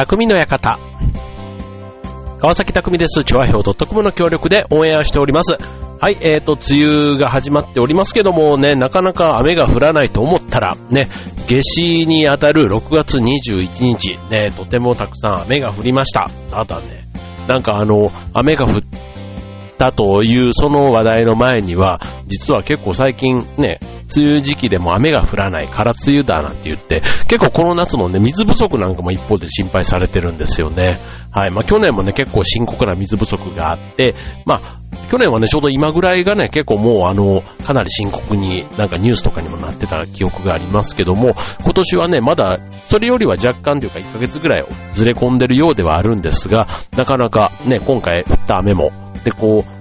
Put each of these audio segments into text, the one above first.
匠の館。川崎匠です。チョアヘオ .com の協力でオンエアしております。はい、えーと、梅雨が始まっておりますけどもね、なかなか雨が降らないと思ったら、ね、夏至にあたる6月21日、ね、とてもたくさん雨が降りました。ただね、なんかあの、雨が降ったというその話題の前には、実は結構最近ね、梅雨時期でも雨が降らないから梅雨だなんて言って、結構この夏もね、水不足なんかも一方で心配されてるんですよね。はい。まあ去年もね、結構深刻な水不足があって、まあ、去年はね、ちょうど今ぐらいがね、結構もうあの、かなり深刻になんかニュースとかにもなってた記憶がありますけども、今年はね、まだそれよりは若干というか1ヶ月ぐらいずれ込んでるようではあるんですが、なかなかね、今回降った雨も、で、こう、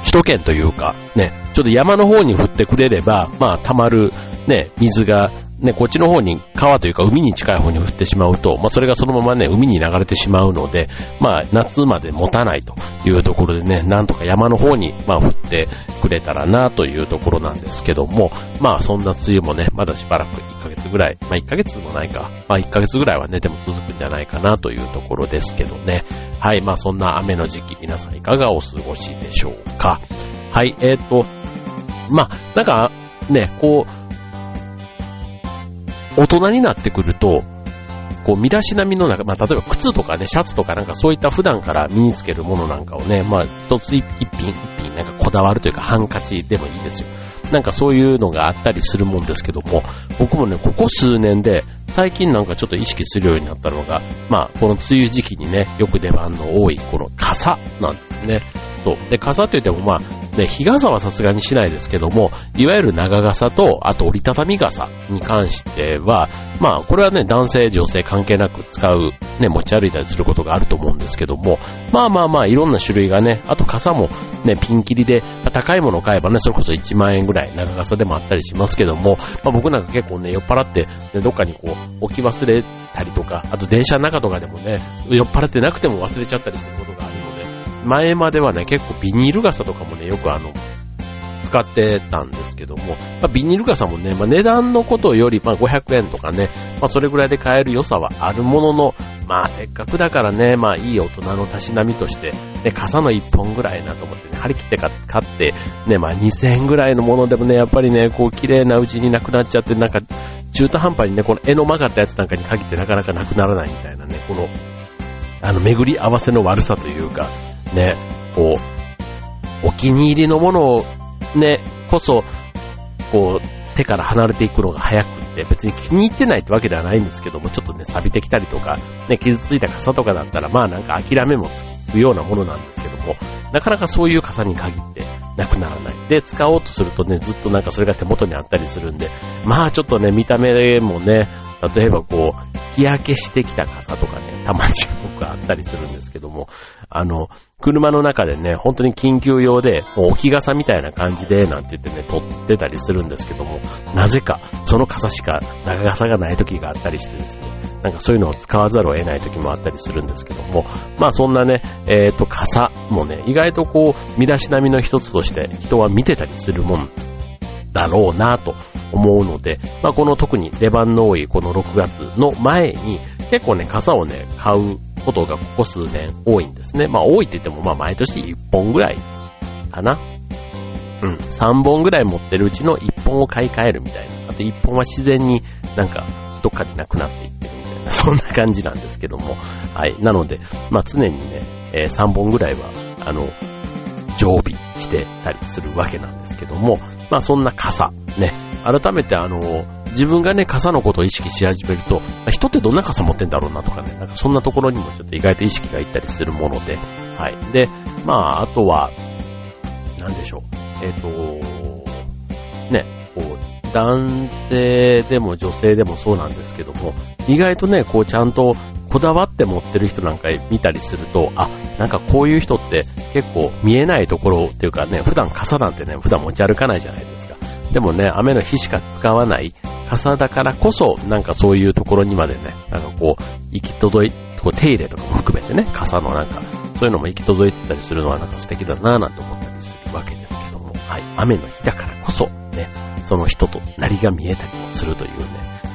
首都圏というか、ね、ちょっと山の方に降ってくれれば、まあ、溜まる、ね、水がね、こっちの方に川というか海に近い方に降ってしまうと、まあそれがそのままね、海に流れてしまうので、まあ夏まで持たないというところでね、なんとか山の方に、まあ降ってくれたらなというところなんですけども、まあそんな梅雨もね、まだしばらく1ヶ月ぐらい、まあ1ヶ月もないか、まあ1ヶ月ぐらいはね、でも続くんじゃないかなというところですけどね。はい、まあそんな雨の時期、皆さんいかがお過ごしでしょうか。はい、えっ、ー、と、まあなんかね、こう、大人になってくると、こう、身だしなみの中、まあ、例えば靴とかね、シャツとかなんかそういった普段から身につけるものなんかをね、まあ、一つ一品一品なんかこだわるというか、ハンカチでもいいですよ。なんかそういうのがあったりするもんですけども、僕もね、ここ数年で、最近なんかちょっと意識するようになったのが、まあ、この梅雨時期にね、よく出番の多い、この傘なんですね。そう。で、傘って言ってもまあ、ね、日傘はさすがにしないですけども、いわゆる長傘と、あと折りたたみ傘に関しては、まあ、これはね、男性、女性関係なく使う、ね、持ち歩いたりすることがあると思うんですけども、まあまあまあ、いろんな種類がね、あと傘もね、ピンキリで、高いものを買えばね、それこそ1万円ぐらい長傘でもあったりしますけども、まあ僕なんか結構ね、酔っ払って、ね、どっかにこう、置き忘れたりとか、あと電車の中とかでもね、酔っ払ってなくても忘れちゃったりすることがあるので、前まではね、結構ビニール傘とかもね、よくあの、使ってたんですけども、まあ、ビニール傘もね、まあ、値段のことより、まあ、500円とかね、まあ、それぐらいで買える良さはあるものの、まあ、せっかくだからね、まあ、いい大人のたしなみとして、ね、傘の1本ぐらいなと思ってね、張り切って買って、ね、まあ、2000円ぐらいのものでもね、やっぱりね、こう、綺麗なうちになくなっちゃって、なんか、中途半端にね、この絵の曲がったやつなんかに限ってなかなかなくならないみたいなね、この、あの、巡り合わせの悪さというか、ね、こう、お気に入りのものをね、こそ、こう、手から離れていくのが早くって、別に気に入ってないってわけではないんですけども、ちょっとね、錆びてきたりとか、ね、傷ついた傘とかだったら、まあなんか諦めもつくようなものなんですけども、なかなかそういう傘に限ってなくならない。で、使おうとするとね、ずっとなんかそれが手元にあったりするんで、まあちょっとね、見た目もね、例えばこう、日焼けしてきた傘とかね、たまに僕あったりするんですけども、あの、車の中でね、本当に緊急用で、もう置き傘みたいな感じで、なんて言ってね、撮ってたりするんですけども、なぜか、その傘しか長傘がない時があったりしてですね、なんかそういうのを使わざるを得ない時もあったりするんですけども、まあそんなね、えっ、ー、と、傘もね、意外とこう、身だしなみの一つとして人は見てたりするもんだろうなと思うので、まあこの特に出番の多いこの6月の前に、結構ね、傘をね、買うことがここ数年多いんですね。まあ多いって言っても、まあ毎年1本ぐらいかな。うん、3本ぐらい持ってるうちの1本を買い替えるみたいな。あと1本は自然になんかどっかになくなっていってるみたいな、そんな感じなんですけども。はい。なので、まあ常にね、えー、3本ぐらいは、あの、常備してたりするわけなんですけども、まあそんな傘、ね、改めてあの、自分がね、傘のことを意識し始めると、人ってどんな傘持ってんだろうなとかね、なんかそんなところにもちょっと意外と意識がいったりするもので、はい。で、まあ、あとは、なんでしょう。えっ、ー、と、ね、こう、男性でも女性でもそうなんですけども、意外とね、こうちゃんとこだわって持ってる人なんか見たりすると、あ、なんかこういう人って結構見えないところっていうかね、普段傘なんてね、普段持ち歩かないじゃないですか。でもね、雨の日しか使わない傘だからこそ、なんかそういうところにまでね、なんかこう、行き届い、こう手入れとかも含めてね、傘のなんか、そういうのも行き届いてたりするのはなんか素敵だなぁなんて思ったりするわけですけども、はい、雨の日だからこそ、ね、その人となりが見えたりもするというね、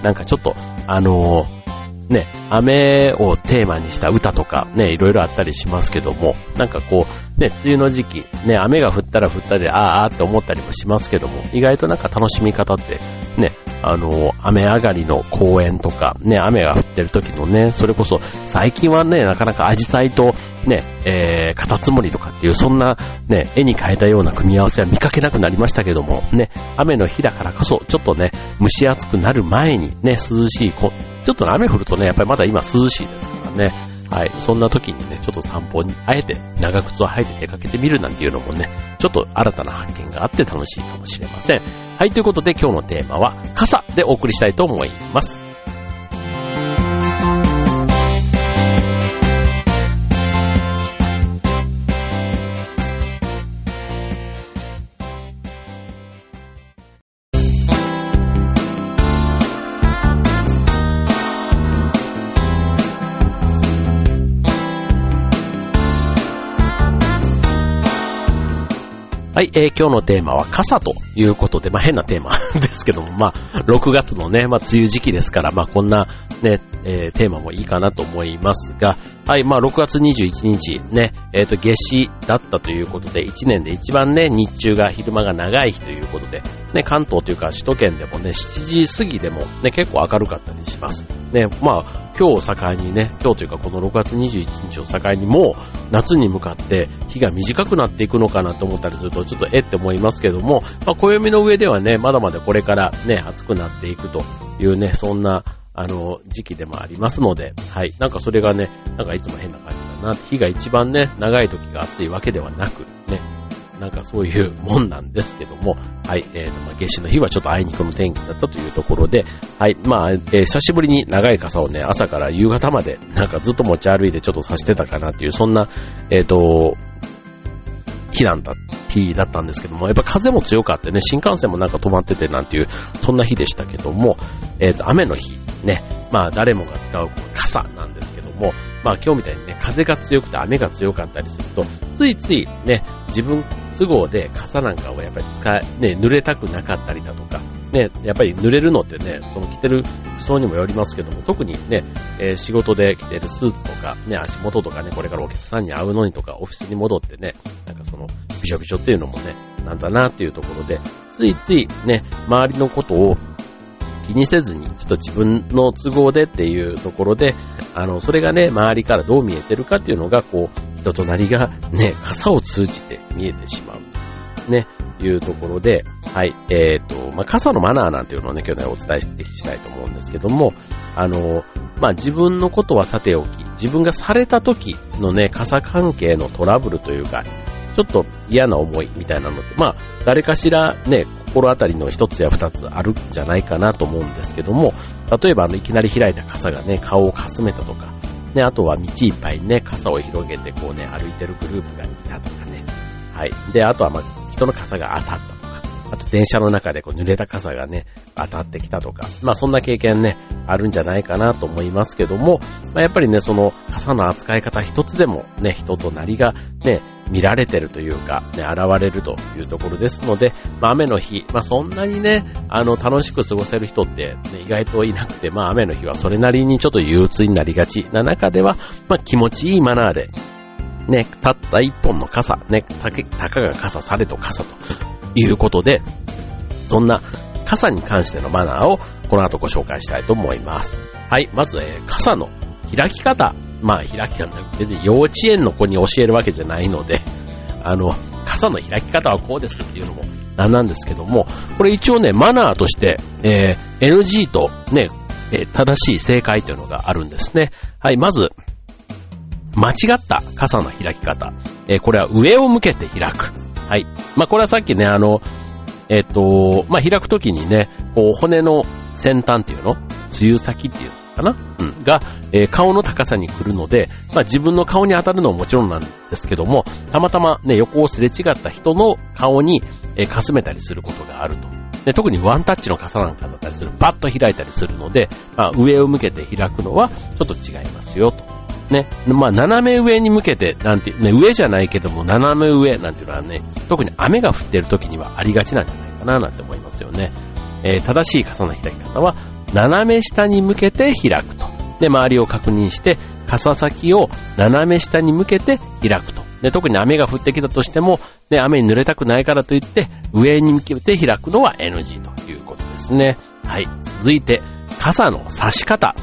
なんかちょっと、あのー、ね、雨をテーマにした歌とかね、いろいろあったりしますけども、なんかこう、ね、梅雨の時期、ね、雨が降ったら降ったで、ああ、ああって思ったりもしますけども、意外となんか楽しみ方って、ね、あの、雨上がりの公園とか、ね、雨が降ってる時のね、それこそ、最近はね、なかなかアジサイと、ね、えー、カタツムリとかっていう、そんな、ね、絵に変えたような組み合わせは見かけなくなりましたけども、ね、雨の日だからこそ、ちょっとね、蒸し暑くなる前にね、涼しい、ちょっと雨降るとね、やっぱりまだ今涼しいですからね、はい。そんな時にね、ちょっと散歩に、あえて長靴を履いて出かけてみるなんていうのもね、ちょっと新たな発見があって楽しいかもしれません。はい。ということで今日のテーマは、傘でお送りしたいと思います。はい、えー、今日のテーマは傘ということで、まあ変なテーマ ですけども、まあ6月のね、まあ梅雨時期ですから、まあこんなね、えー、テーマもいいかなと思いますが、はい、まあ6月21日ね、えっ、ー、と夏至だったということで、1年で一番ね、日中が昼間が長い日ということで、ね、関東というか首都圏でもね、7時過ぎでもね、結構明るかったりします。ね、まあ今日を境にね、今日というかこの6月21日を境にもう夏に向かって日が短くなっていくのかなと思ったりするとちょっとえって思いますけども、まあ暦の上ではね、まだまだこれからね、暑くなっていくというね、そんなあの、時期でもありますので、はい。なんかそれがね、なんかいつも変な感じだな。日が一番ね、長い時が暑いわけではなく、ね、なんかそういうもんなんですけども、はい、えーと、まあ、夏至の日はちょっとあいにくの天気だったというところで、はい、まあ、えー、久しぶりに長い傘をね、朝から夕方まで、なんかずっと持ち歩いてちょっと差してたかなっていう、そんな、えっ、ー、と、日なんだ、日だったんですけども、やっぱ風も強かってね、新幹線もなんか止まっててなんていう、そんな日でしたけども、えっ、ー、と、雨の日、ね、まあ誰もが使う傘なんですけども、まあ今日みたいにね、風が強くて雨が強かったりすると、ついついね、自分都合で傘なんかをやっぱり使い、ね、濡れたくなかったりだとか、ね、やっぱり濡れるのってね、その着てる服装にもよりますけども、特にね、えー、仕事で着てるスーツとか、ね、足元とかね、これからお客さんに会うのにとか、オフィスに戻ってね、なんかその、びしょびしょっていうのもね、なんだなっていうところで、ついついね、周りのことを気にせずに、ちょっと自分の都合でっていうところで、あの、それがね、周りからどう見えてるかっていうのが、こう、人となりがね、傘を通じて見えてしまう。ね、いうところで、はい、えっ、ー、と、まあ、傘のマナーなんていうのをね、今日ね、お伝えしていきたいと思うんですけども、あの、まあ、自分のことはさておき、自分がされた時のね、傘関係のトラブルというか、ちょっと嫌な思いみたいなのって、まあ、誰かしらね、心当たりの一つや二つあるんじゃないかなと思うんですけども、例えばあの、いきなり開いた傘がね、顔をかすめたとか、ね、あとは道いっぱいね、傘を広げてこうね、歩いてるグループがいたとかね。はい。で、あとはまあ、人の傘が当たったとか、あと電車の中でこう濡れた傘がね、当たってきたとか、まあそんな経験ね、あるんじゃないかなと思いますけども、まあやっぱりね、その傘の扱い方一つでもね、人となりがね、見られてるというか、ね、現れるというところですので、まあ、雨の日、まあ、そんなにね、あの、楽しく過ごせる人って、ね、意外といなくて、まあ、雨の日はそれなりにちょっと憂鬱になりがちな中では、まあ、気持ちいいマナーで、ね、たった一本の傘、ね、たたかが傘されと傘ということで、そんな傘に関してのマナーをこの後ご紹介したいと思います。はい、まず、えー、傘の開き方まあ開き方、別に幼稚園の子に教えるわけじゃないので、あの、傘の開き方はこうですっていうのもなんなんですけども、これ一応ね、マナーとして、えー、NG とね、えー、正しい正解というのがあるんですね。はい、まず、間違った傘の開き方。えー、これは上を向けて開く。はい。まあ、これはさっきね、あの、えっ、と、まあ、開くときにね、こう、骨の先端っていうの？梅雨先っていうかな？うん。が、えー、顔の高さに来るので、まあ自分の顔に当たるのはもちろんなんですけども、たまたまね、横をすれ違った人の顔に、えー、かすめたりすることがあると。で特にワンタッチの傘なんかだったりする、バッと開いたりするので、まあ上を向けて開くのはちょっと違いますよと。ね、まあ斜め上に向けて、なんていう、ね、上じゃないけども斜め上なんていうのはね、特に雨が降っている時にはありがちなんじゃないかななんて思いますよね。えー、正しい傘の開き方は、斜め下に向けて開くとで、周りを確認して、傘先を斜め下に向けて開くと。で、特に雨が降ってきたとしても、ね、雨に濡れたくないからといって、上に向けて開くのは NG ということですね。はい。続いて、傘の差し方。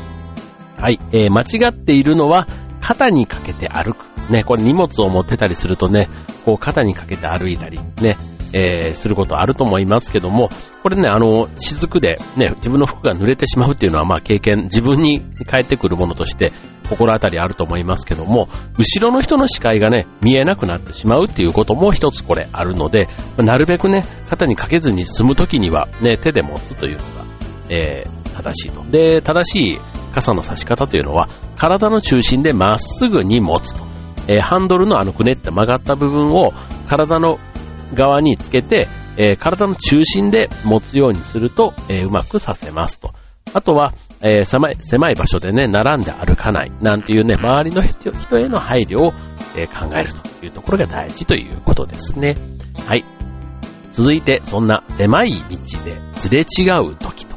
はい。えー、間違っているのは、肩にかけて歩く。ね、これ荷物を持ってたりするとね、こう肩にかけて歩いたり、ね、えー、することあると思いますけども、これね、あの、雫でね、自分の服が濡れてしまうっていうのは、まあ経験、自分に返ってくるものとして、心当たりあると思いますけども、後ろの人の視界がね、見えなくなってしまうっていうことも一つこれあるので、なるべくね、肩にかけずに済むときには、ね、手で持つというのが、えー、正しいと。で、正しい傘の差し方というのは、体の中心でまっすぐに持つと。えー、ハンドルのあのくねって曲がった部分を体の側につけて、えー、体の中心で持つようにすると、えー、うまくさせますと。あとは、えー、狭い、狭い場所でね、並んで歩かない、なんていうね、周りの人への配慮を、え考えるというところが大事ということですね。はい。続いて、そんな狭い道ですれ違う時と。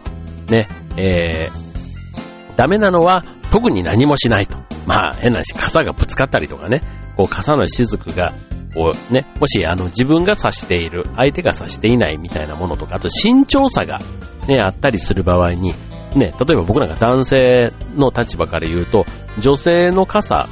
ね、えー、ダメなのは特に何もしないと。まあ、変なし、傘がぶつかったりとかね、こう、傘の雫が、こうね、もしあの自分が指している、相手が指していないみたいなものとか、あと身長差がね、あったりする場合に、ね、例えば僕なんか男性の立場から言うと、女性の傘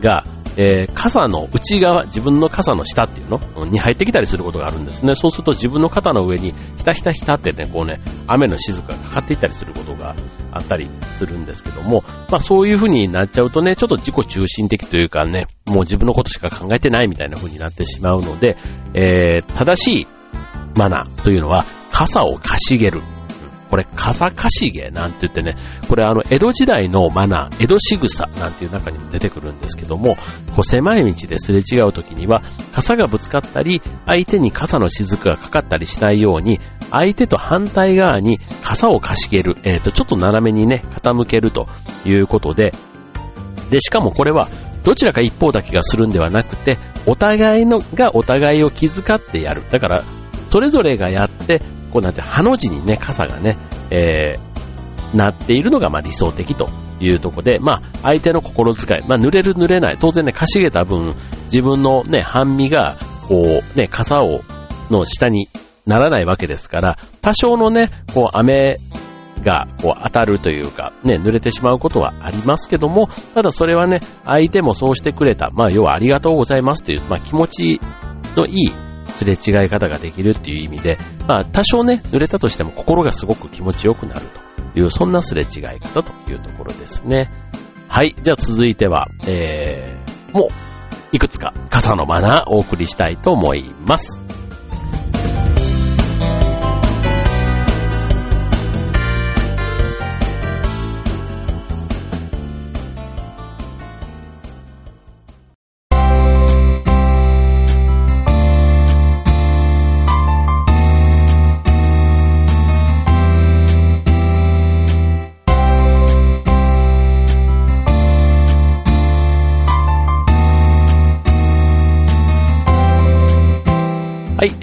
がえー、傘の内側、自分の傘の下っていうの？に入ってきたりすることがあるんですね。そうすると自分の肩の上にひたひたひたってね、こうね、雨の雫がかかっていったりすることがあったりするんですけども、まあそういう風になっちゃうとね、ちょっと自己中心的というかね、もう自分のことしか考えてないみたいな風になってしまうので、えー、正しいマナーというのは、傘をかしげる。これ、傘かしげなんて言ってね、これあの、江戸時代のマナー、江戸仕草なんていう中にも出てくるんですけども、こう狭い道ですれ違う時には、傘がぶつかったり、相手に傘の雫がかかったりしないように、相手と反対側に傘をかしげる、えっ、ー、と、ちょっと斜めにね、傾けるということで、で、しかもこれは、どちらか一方だけがするんではなくて、お互いのがお互いを気遣ってやる。だから、それぞれがやって、こうなんて、ハの字にね、傘がね、えー、なっているのがまあ理想的というとこで、まあ相手の心遣い、まあ濡れる濡れない、当然ね、かしげた分、自分のね、半身が、こうね、傘を、の下にならないわけですから、多少のね、こう雨がこう当たるというか、ね、濡れてしまうことはありますけども、ただそれはね、相手もそうしてくれた、まあ要はありがとうございますという、まあ気持ちのいいすれ違い方ができるっていう意味で、まあ多少ね、濡れたとしても心がすごく気持ちよくなるという、そんなすれ違い方というところですね。はい。じゃあ続いては、えー、もう、いくつか傘のマナーお送りしたいと思います。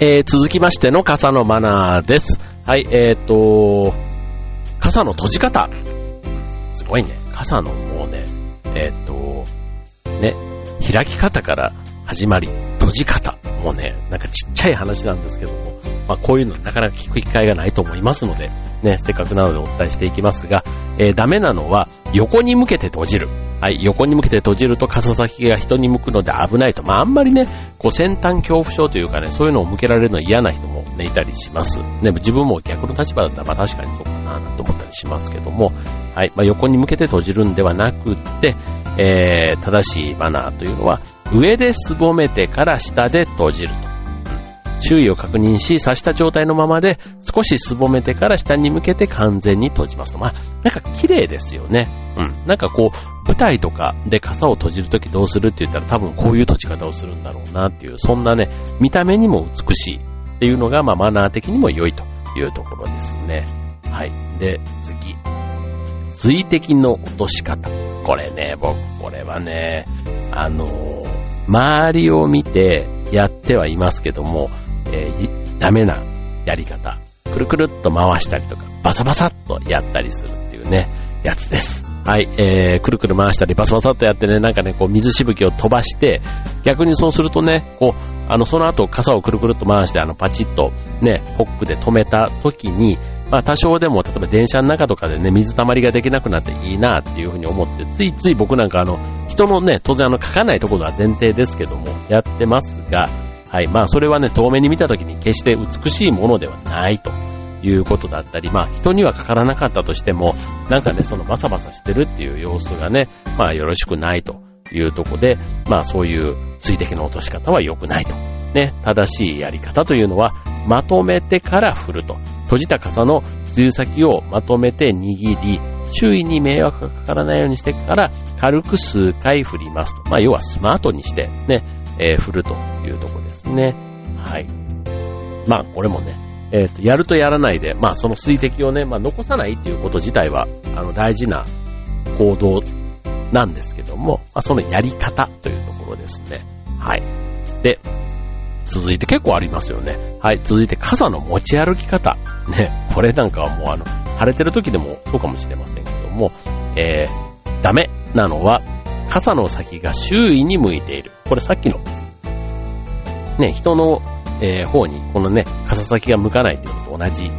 えー、続きましての傘のマナーです。はい、えーと、傘の閉じ方。すごいね。傘のもうね、えーと、ね、開き方から始まり、閉じ方。もうね、なんかちっちゃい話なんですけども、まあこういうのなかなか聞く機会がないと思いますので、ね、せっかくなのでお伝えしていきますが、えー、ダメなのは横に向けて閉じる。はい、横に向けて閉じると傘先が人に向くので危ないと。まあ、あんまりね、こう先端恐怖症というかね、そういうのを向けられるの嫌な人もね、いたりします。ね、自分も逆の立場だったら、まあ確かにそうかな、と思ったりしますけども、はい、まあ横に向けて閉じるんではなくって、えー、正しいマナーというのは、上ですぼめてから下で閉じると。周囲を確認し、刺した状態のままで少しすぼめてから下に向けて完全に閉じますと。まあ、なんか綺麗ですよね。うん。なんかこう、舞台とかで傘を閉じるときどうするって言ったら多分こういう閉じ方をするんだろうなっていう、そんなね、見た目にも美しいっていうのが、まあマナー的にも良いというところですね。はい。で、次。水滴の落とし方。これね、僕、これはね、あのー、周りを見てやってはいますけども、えー、ダメなやり方。くるくるっと回したりとか、バサバサっとやったりするっていうね。やつです。はい、えー、くるくる回したりバサバサっとやってね、なんかね、こう水しぶきを飛ばして、逆にそうするとね、こう、あの、その後傘をくるくるっと回して、あの、パチッとね、ホックで止めた時に、まあ多少でも、例えば電車の中とかでね、水たまりができなくなっていいなっていうふうに思って、ついつい僕なんかあの、人のね、当然あの、書かないところは前提ですけども、やってますが、はい、まあそれはね、遠目に見た時に決して美しいものではないと。いうことだったり、まあ人にはかからなかったとしても、なんかね、そのバサバサしてるっていう様子がね、まあよろしくないというとこで、まあそういう水滴の落とし方は良くないと。ね、正しいやり方というのは、まとめてから振ると。閉じた傘の梅雨先をまとめて握り、周囲に迷惑がかからないようにしてから軽く数回振りますと。まあ、要はスマートにしてね、えー、振るというとこですね。はい。まあ、これもね、えっ、ー、と、やるとやらないで、まあ、その水滴をね、まあ、残さないっていうこと自体は、あの、大事な行動なんですけども、まあ、そのやり方というところですね。はい。で、続いて結構ありますよね。はい、続いて傘の持ち歩き方。ね、これなんかはもうあの、晴れてる時でもそうかもしれませんけども、えー、ダメなのは、傘の先が周囲に向いている。これさっきの、ね、人の、えー、方に、このね、傘先が向かないっていうのと同じ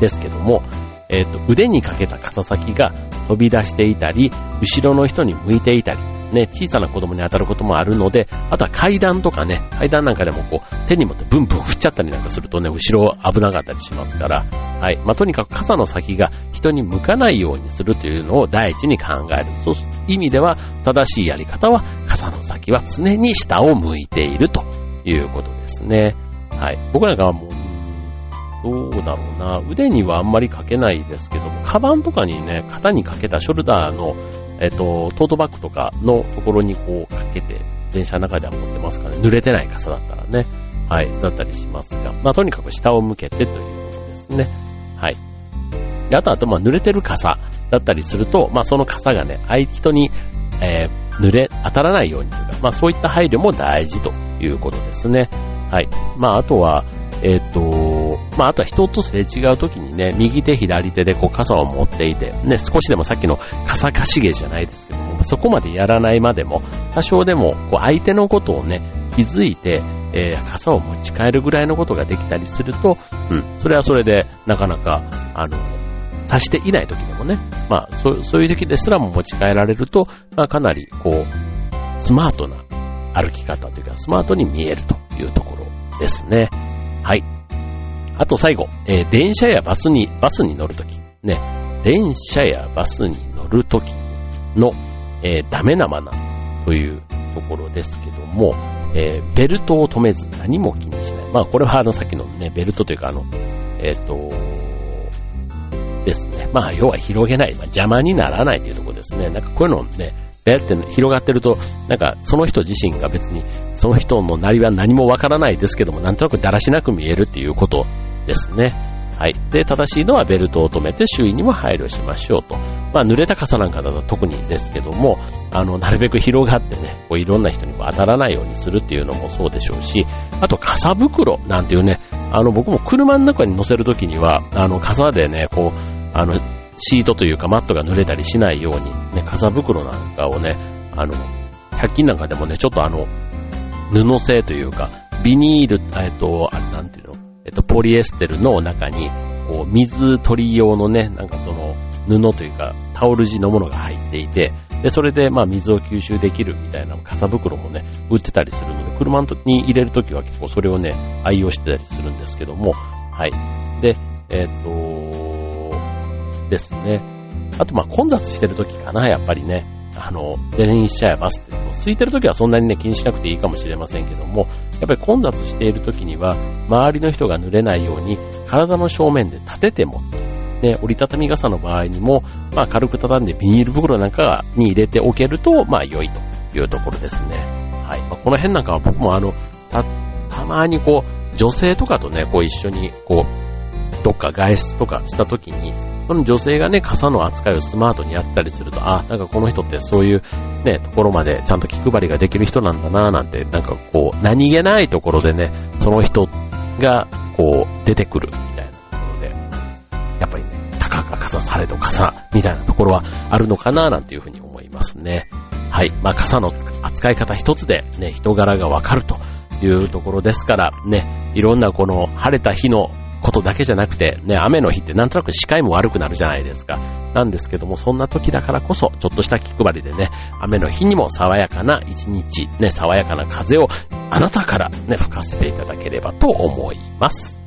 ですけども、えっ、と、腕にかけた傘先が飛び出していたり、後ろの人に向いていたり、ね、小さな子供に当たることもあるので、あとは階段とかね、階段なんかでもこう、手に持ってブンブン振っちゃったりなんかするとね、後ろ危なかったりしますから、はい。まあ、とにかく傘の先が人に向かないようにするというのを第一に考える。そういう意味では、正しいやり方は、傘の先は常に下を向いているということですね。はい。僕なんかはもう、どうだろうな。腕にはあんまりかけないですけども、カバンとかにね、肩にかけたショルダーのえっ、と、トートバッグとかのところにこうかけて、電車の中では持ってますからね、濡れてない傘だったらね、はい、だったりしますが、まあとにかく下を向けてということですね。はい。であとは、まあ濡れてる傘だったりすると、まあその傘がね、相人に、えー、濡れ、当たらないようにというか、まあそういった配慮も大事ということですね。はい。まああとは、えっ、ー、と、まあ、あとは人とすれ違う時にね、右手左手でこう傘を持っていて、ね、少しでもさっきの傘かしげじゃないですけども、そこまでやらないまでも、多少でもこう相手のことをね、気づいて、えー、傘を持ち帰るぐらいのことができたりすると、うん、それはそれで、なかなか、あの、さしていない時でもね、まあ、そうそういう時ですらも持ち帰られると、まあ、かなり、こう、スマートな歩き方というか、スマートに見えるというところですね。はい。あと最後、えー、電車やバスに、バスに乗るとき、ね、電車やバスに乗るときの、えー、ダメなマナーというところですけども、えー、ベルトを止めず何も気にしない。まあこれはあのさっきのね、ベルトというかあの、えっ、と、ですね。まあ要は広げない、まあ、邪魔にならないというところですね。なんかこういうのね、ベって広がってると、なんかその人自身が別に、その人のなりは何もわからないですけども、なんとなくだらしなく見えるっていうことですね。はい。で、正しいのはベルトを止めて周囲にも配慮しましょうと。まあ、濡れた傘なんかだと特にですけども、あの、なるべく広がってね、こういろんな人にこう当たらないようにするっていうのもそうでしょうし、あと傘袋なんていうね、あの、僕も車の中に乗せるときには、あの、傘でね、こう、あの、シートというかマットが濡れたりしないように、ね、傘袋なんかをね、あの、100均なんかでもね、ちょっとあの、布製というか、ビニール、えっと、あれなんていうの、えっと、ポリエステルの中に、こう、水取り用のね、なんかその、布というか、タオル地のものが入っていて、で、それで、まあ、水を吸収できるみたいな傘袋もね、売ってたりするので、車に入れるときは結構それをね、愛用してたりするんですけども、はい。で、えっ、と、ですね。あと、ま、混雑してる時かな、やっぱりね。あの、電車やバスって、空いてる時はそんなにね、気にしなくていいかもしれませんけども、やっぱり混雑している時には、周りの人が濡れないように、体の正面で立てて持つと。ね、折りたたみ傘の場合にも、まあ、軽く畳んでビニール袋なんかに入れておけると、まあ、良いというところですね。はい。まあ、この辺なんかは僕もあの、た、たまにこう、女性とかとね、こう一緒に、こう、どっか外出とかした時に、その女性がね、傘の扱いをスマートにやったりすると、あ、なんかこの人ってそういうね、ところまでちゃんと気配りができる人なんだなぁなんて、なんかこう、何気ないところでね、その人がこう、出てくるみたいなところで、やっぱりね、高が傘されと傘みたいなところはあるのかなぁなんていうふうに思いますね。はい。まあ、傘の扱い方一つでね、人柄がわかるというところですから、ね、いろんなこの晴れた日のことだけじゃなくて、ね、雨の日ってなんとなく視界も悪くなるじゃないですか。なんですけども、そんな時だからこそ、ちょっとした気配りでね、雨の日にも爽やかな一日、ね、爽やかな風をあなたからね、吹かせていただければと思います。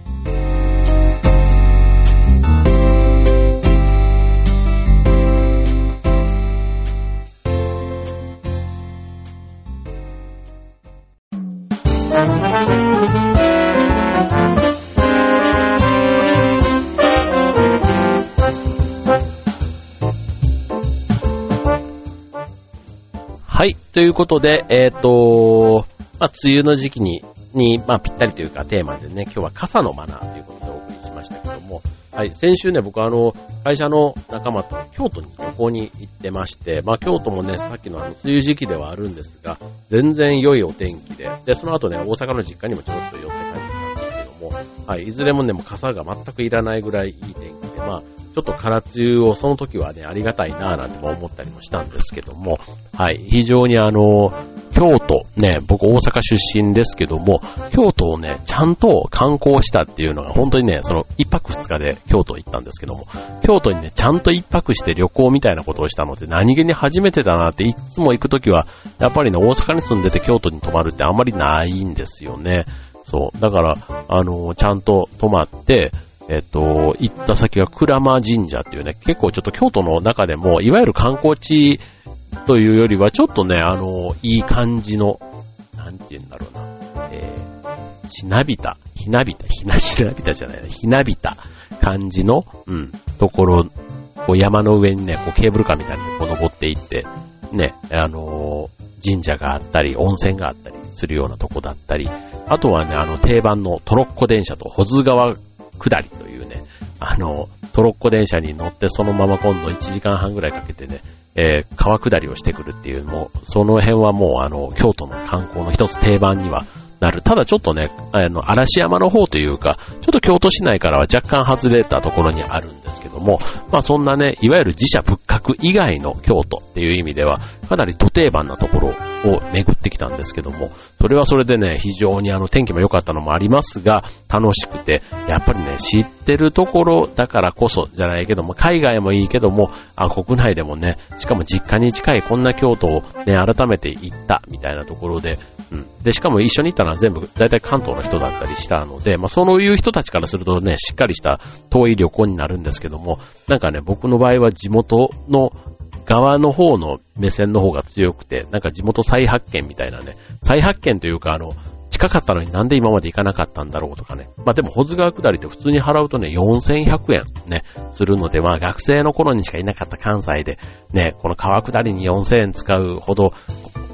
はい。ということで、えっ、ー、と、まあ、梅雨の時期に、に、まあ、ぴったりというかテーマでね、今日は傘のマナーということでお送りしましたけども、はい。先週ね、僕あの、会社の仲間と京都に旅行に行ってまして、まあ、京都もね、さっきのあの、梅雨時期ではあるんですが、全然良いお天気で、で、その後ね、大阪の実家にもちょっと寄って帰ってきたんですけども、はい。いずれもね、もう傘が全くいらないぐらいいい天気で、まあ、ちょっと空梅雨をその時はね、ありがたいなぁなんて思ったりもしたんですけども、はい、非常にあの、京都、ね、僕大阪出身ですけども、京都をね、ちゃんと観光したっていうのが本当にね、その一泊二日で京都行ったんですけども、京都にね、ちゃんと一泊して旅行みたいなことをしたので何気に初めてだなっていつも行くときは、やっぱりね、大阪に住んでて京都に泊まるってあんまりないんですよね。そう。だから、あのちゃんと泊まって、えっと、行った先は鞍馬神社っていうね、結構ちょっと京都の中でも、いわゆる観光地というよりは、ちょっとね、あの、いい感じの、なんて言うんだろうな、えー、しなびた、ひなびた、ひなしなびたじゃない、ひなびた感じの、うん、ところ、こう山の上にね、こうケーブルカーみたいにこう登っていって、ね、あの、神社があったり、温泉があったりするようなとこだったり、あとはね、あの定番のトロッコ電車と保津川下りというね、あの、トロッコ電車に乗ってそのまま今度1時間半ぐらいかけてね、えー、川下りをしてくるっていう、もう、その辺はもうあの、京都の観光の一つ定番にはなる。ただちょっとね、あの、嵐山の方というか、ちょっと京都市内からは若干外れたところにあるんですけども、まあそんなね、いわゆる自社仏閣以外の京都っていう意味では、かなり土定番なところを巡ってきたんですけども、それはそれでね、非常にあの天気も良かったのもありますが、楽しくて、やっぱりね、知ってるところだからこそじゃないけども、海外もいいけども、あ国内でもね、しかも実家に近いこんな京都をね、改めて行ったみたいなところで、うん。で、しかも一緒に行ったのは全部、大体関東の人だったりしたので、まあそういう人たちからするとね、しっかりした遠い旅行になるんですけども、なんかね、僕の場合は地元の側の方の目線の方が強くて、なんか地元再発見みたいなね、再発見というかあの、近かったのになんで今まで行かなかったんだろうとかね。まあでも、保津川下りって普通に払うとね、4100円ね、するので、まあ学生の頃にしかいなかった関西で、ね、この川下りに4000円使うほど、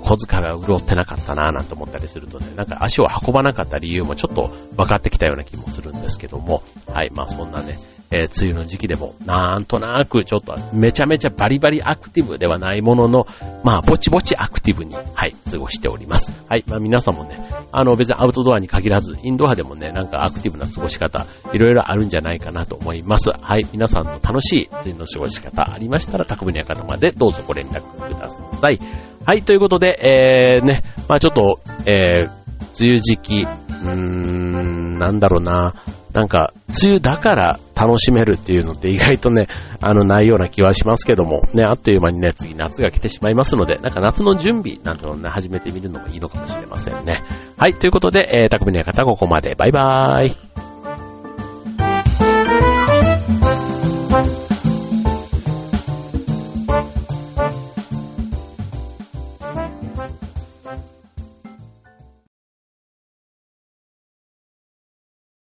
小塚が潤ってなかったなぁなんて思ったりするとね、なんか足を運ばなかった理由もちょっと分かってきたような気もするんですけども、はい、まあそんなね、えー、梅雨の時期でも、なんとなくちょっとめちゃめちゃバリバリアクティブではないものの、まあ、ぼちぼちアクティブに、はい、過ごしております。はい、まあ皆さんもね、あの別にアウトドアに限らず、インドアでもね、なんかアクティブな過ごし方、いろいろあるんじゃないかなと思います。はい、皆さんの楽しい梅雨の過ごし方ありましたら、宅部に方までどうぞご連絡ください。はい、ということで、えー、ね、まあちょっと、えー、梅雨時期、うーん、なんだろうな、なんか、梅雨だから楽しめるっていうのって意外とね、あの、ないような気はしますけども、ね、あっという間にね、次夏が来てしまいますので、なんか夏の準備なんてのをね、始めてみるのもいいのかもしれませんね。はい、ということで、えー、匠の館ここまで。バイバーイ。